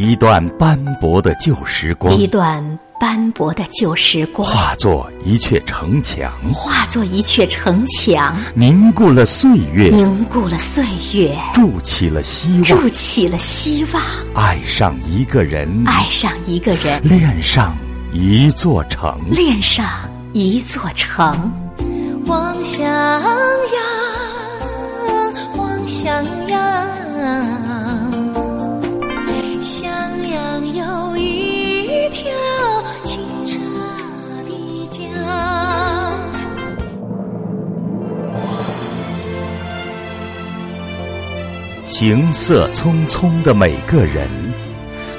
一段斑驳的旧时光，一段斑驳的旧时光，化作一阙城墙，化作一阙城墙，凝固了岁月，凝固了岁月，筑起了希望，筑起了希望。爱上一个人，爱上一个人，恋上一座城，恋上一座城。望襄阳，望襄阳，行色匆匆的每个人，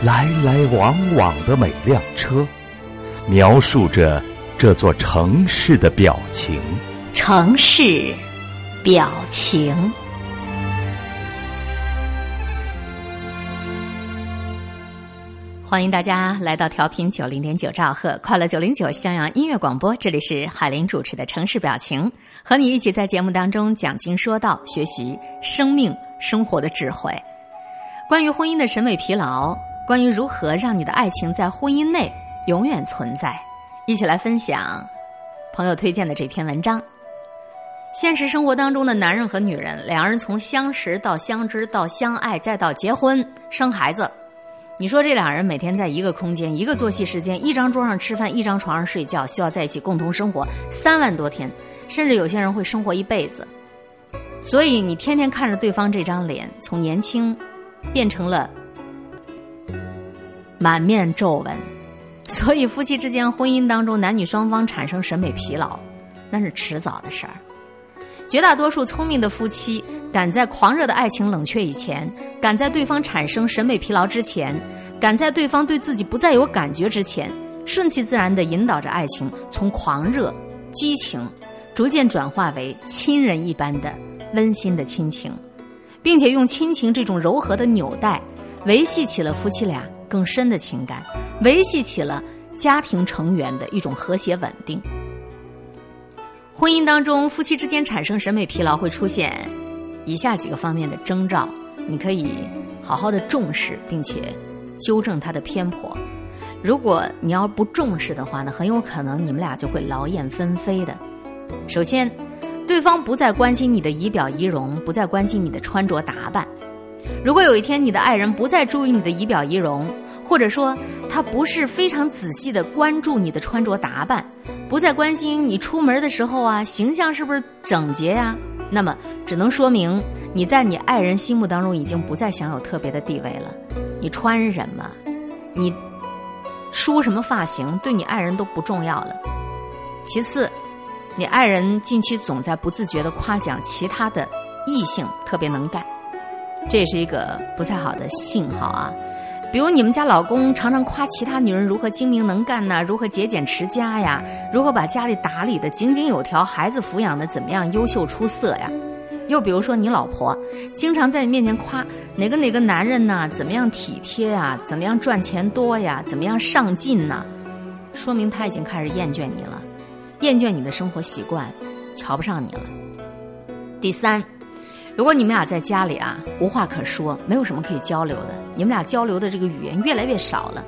来来往往的每辆车，描述着这座城市的表情。城市表情。欢迎大家来到调频九零点九兆赫快乐九零九襄阳音乐广播，这里是海林主持的城市表情，和你一起在节目当中讲经说道，学习生命生活的智慧。关于婚姻的审美疲劳，关于如何让你的爱情在婚姻内永远存在，一起来分享朋友推荐的这篇文章。现实生活当中的男人和女人，两人从相识到相知到相爱，再到结婚生孩子，你说这两人每天在一个空间、一个作息时间、一张桌上吃饭、一张床上睡觉，需要在一起共同生活三万多天，甚至有些人会生活一辈子。所以你天天看着对方这张脸，从年轻变成了满面皱纹，所以夫妻之间婚姻当中男女双方产生审美疲劳，那是迟早的事儿。绝大多数聪明的夫妻，赶在狂热的爱情冷却以前，赶在对方产生审美疲劳之前，赶在对方对自己不再有感觉之前，顺其自然地引导着爱情从狂热、激情，逐渐转化为亲人一般的温馨的亲情，并且用亲情这种柔和的纽带，维系起了夫妻俩更深的情感，维系起了家庭成员的一种和谐稳定。婚姻当中，夫妻之间产生审美疲劳会出现以下几个方面的征兆，你可以好好的重视，并且纠正它的偏颇。如果你要不重视的话呢，很有可能你们俩就会劳燕分飞的。首先，对方不再关心你的仪表仪容，不再关心你的穿着打扮。如果有一天你的爱人不再注意你的仪表仪容，或者说他不是非常仔细的关注你的穿着打扮，不再关心你出门的时候啊形象是不是整洁呀，那么只能说明你在你爱人心目当中已经不再享有特别的地位了。你穿什么，你梳什么发型，对你爱人都不重要了。其次，你爱人近期总在不自觉的夸奖其他的异性特别能干，这也是一个不太好的信号啊。比如你们家老公常常夸其他女人如何精明能干呐，如何节俭持家呀，如何把家里打理的井井有条，孩子抚养的怎么样优秀出色呀？又比如说你老婆经常在你面前夸哪个哪个男人呐，怎么样体贴啊，怎么样赚钱多呀，怎么样上进呐，说明他已经开始厌倦你了，厌倦你的生活习惯，瞧不上你了。第三。如果你们俩在家里啊无话可说，没有什么可以交流的，你们俩交流的这个语言越来越少了，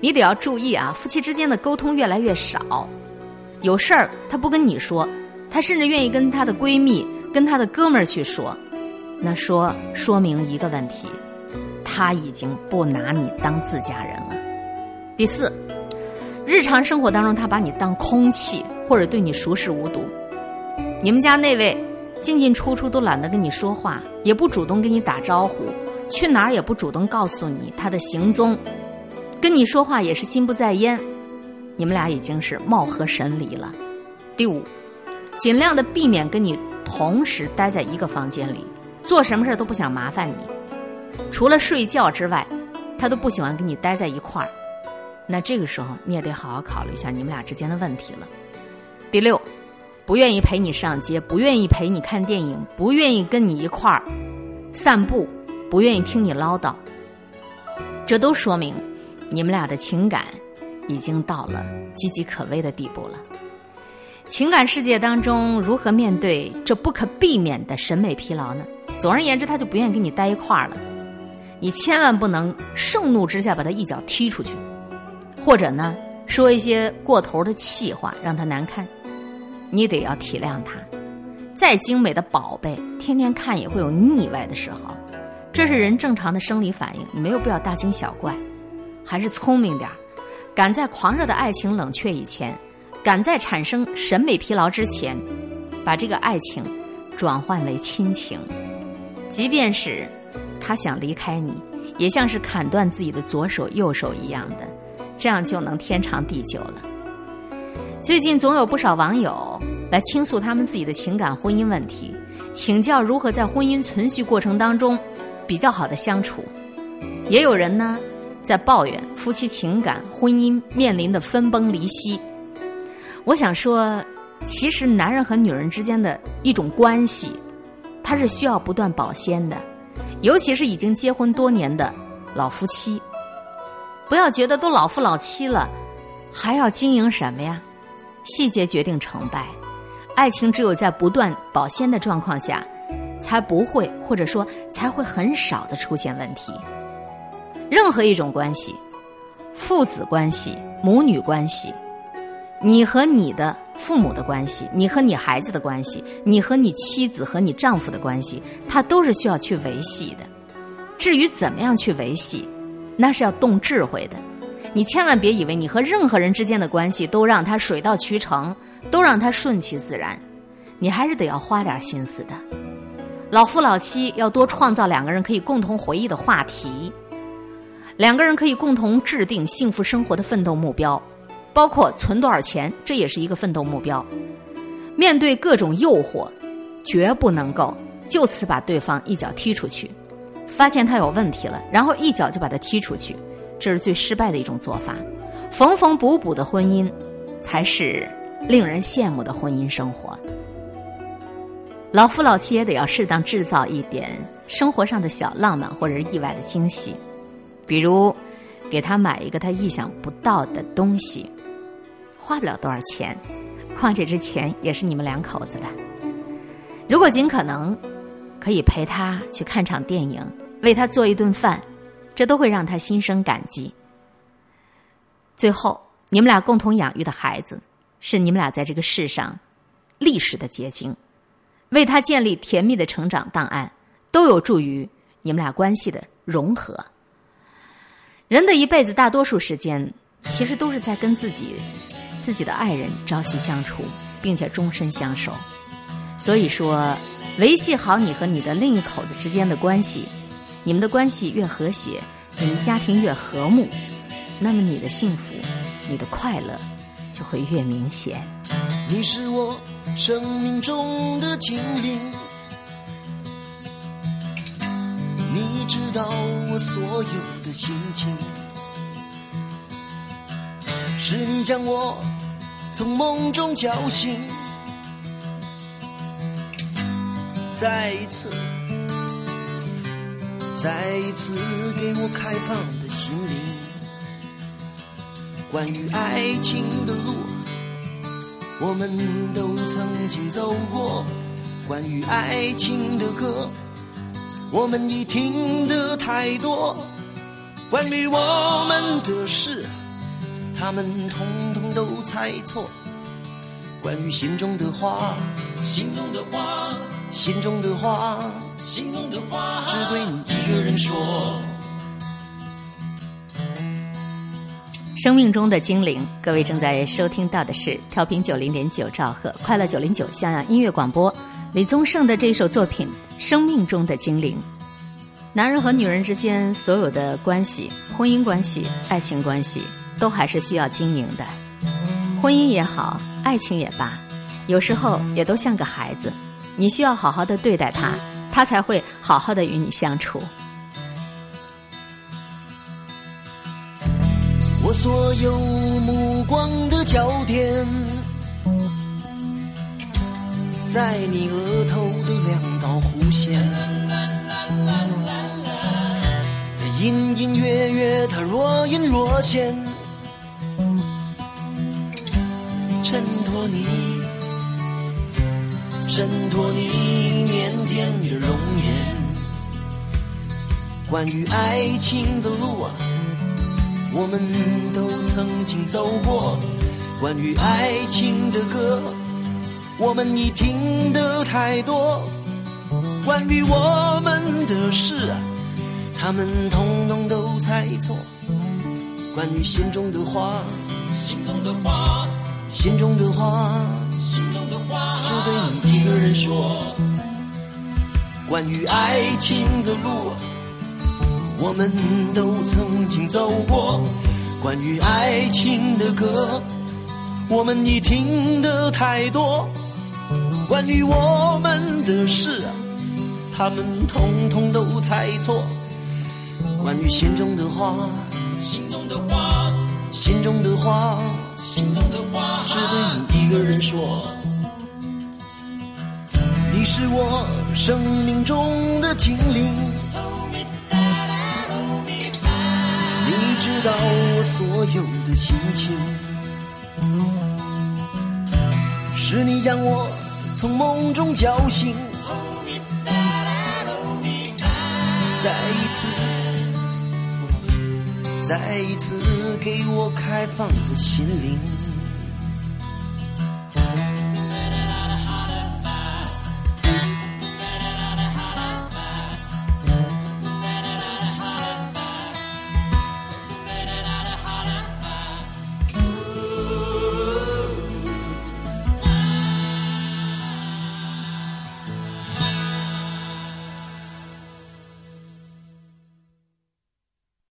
你得要注意啊，夫妻之间的沟通越来越少。有事儿他不跟你说，他甚至愿意跟他的闺蜜、跟他的哥们儿去说，那说说明一个问题，他已经不拿你当自家人了。第四，日常生活当中他把你当空气，或者对你熟视无睹。你们家那位。进进出出都懒得跟你说话，也不主动跟你打招呼，去哪儿也不主动告诉你他的行踪，跟你说话也是心不在焉，你们俩已经是貌合神离了。第五，尽量的避免跟你同时待在一个房间里，做什么事都不想麻烦你，除了睡觉之外，他都不喜欢跟你待在一块儿。那这个时候你也得好好考虑一下你们俩之间的问题了。第六。不愿意陪你上街，不愿意陪你看电影，不愿意跟你一块儿散步，不愿意听你唠叨，这都说明你们俩的情感已经到了岌岌可危的地步了。情感世界当中，如何面对这不可避免的审美疲劳呢？总而言之，他就不愿意跟你待一块儿了。你千万不能盛怒之下把他一脚踢出去，或者呢说一些过头的气话让他难堪。你得要体谅他，再精美的宝贝，天天看也会有腻歪的时候，这是人正常的生理反应，你没有必要大惊小怪，还是聪明点儿，赶在狂热的爱情冷却以前，赶在产生审美疲劳之前，把这个爱情转换为亲情，即便是他想离开你，也像是砍断自己的左手右手一样的，这样就能天长地久了。最近总有不少网友来倾诉他们自己的情感婚姻问题，请教如何在婚姻存续过程当中比较好的相处。也有人呢在抱怨夫妻情感婚姻面临的分崩离析。我想说，其实男人和女人之间的一种关系，它是需要不断保鲜的，尤其是已经结婚多年的老夫妻。不要觉得都老夫老妻了，还要经营什么呀？细节决定成败，爱情只有在不断保鲜的状况下，才不会或者说才会很少的出现问题。任何一种关系，父子关系、母女关系，你和你的父母的关系，你和你孩子的关系，你和你妻子和你丈夫的关系，它都是需要去维系的。至于怎么样去维系，那是要动智慧的。你千万别以为你和任何人之间的关系都让他水到渠成，都让他顺其自然，你还是得要花点心思的。老夫老妻要多创造两个人可以共同回忆的话题，两个人可以共同制定幸福生活的奋斗目标，包括存多少钱，这也是一个奋斗目标。面对各种诱惑，绝不能够就此把对方一脚踢出去，发现他有问题了，然后一脚就把他踢出去。这是最失败的一种做法，缝缝补补的婚姻，才是令人羡慕的婚姻生活。老夫老妻也得要适当制造一点生活上的小浪漫或者意外的惊喜，比如给他买一个他意想不到的东西，花不了多少钱，况且这钱也是你们两口子的。如果尽可能，可以陪他去看场电影，为他做一顿饭。这都会让他心生感激。最后，你们俩共同养育的孩子，是你们俩在这个世上历史的结晶，为他建立甜蜜的成长档案，都有助于你们俩关系的融合。人的一辈子，大多数时间其实都是在跟自己、自己的爱人朝夕相处，并且终身相守。所以说，维系好你和你的另一口子之间的关系。你们的关系越和谐，你们家庭越和睦，那么你的幸福、你的快乐就会越明显。你是我生命中的精灵，你知道我所有的心情，是你将我从梦中叫醒，再一次。再一次给我开放的心灵，关于爱情的路，我们都曾经走过；关于爱情的歌，我们已听得太多；关于我们的事，他们统统都猜错；关于心中的话，心中的话。心中的话，心中的话，只对你一个人说。生命中的精灵，各位正在收听到的是调频九零点九兆赫快乐九零九襄阳音乐广播，李宗盛的这首作品《生命中的精灵》。男人和女人之间所有的关系，婚姻关系、爱情关系，都还是需要经营的。婚姻也好，爱情也罢，有时候也都像个孩子。你需要好好的对待他，他才会好好的与你相处。我所有目光的焦点，在你额头的两道弧线，它隐隐约约，它若隐若现，衬托你。衬托你腼腆的容颜，关于爱情的路啊，我们都曾经走过；关于爱情的歌，我们已听得太多；关于我们的事啊，他们统统都猜错。关于心中的话，心中的话，心中的话，心中的话，只对你一个人说。关于爱情的路，我们都曾经走过；关于爱情的歌，我们已听得太多；关于我们的事，他们通通都猜错。关于心中的话，心中的话，心中的话，心中的话，只对你一个人说。你是我生命中的精灵，你知道我所有的心情，是你将我从梦中叫醒，再一次，再一次给我开放的心灵。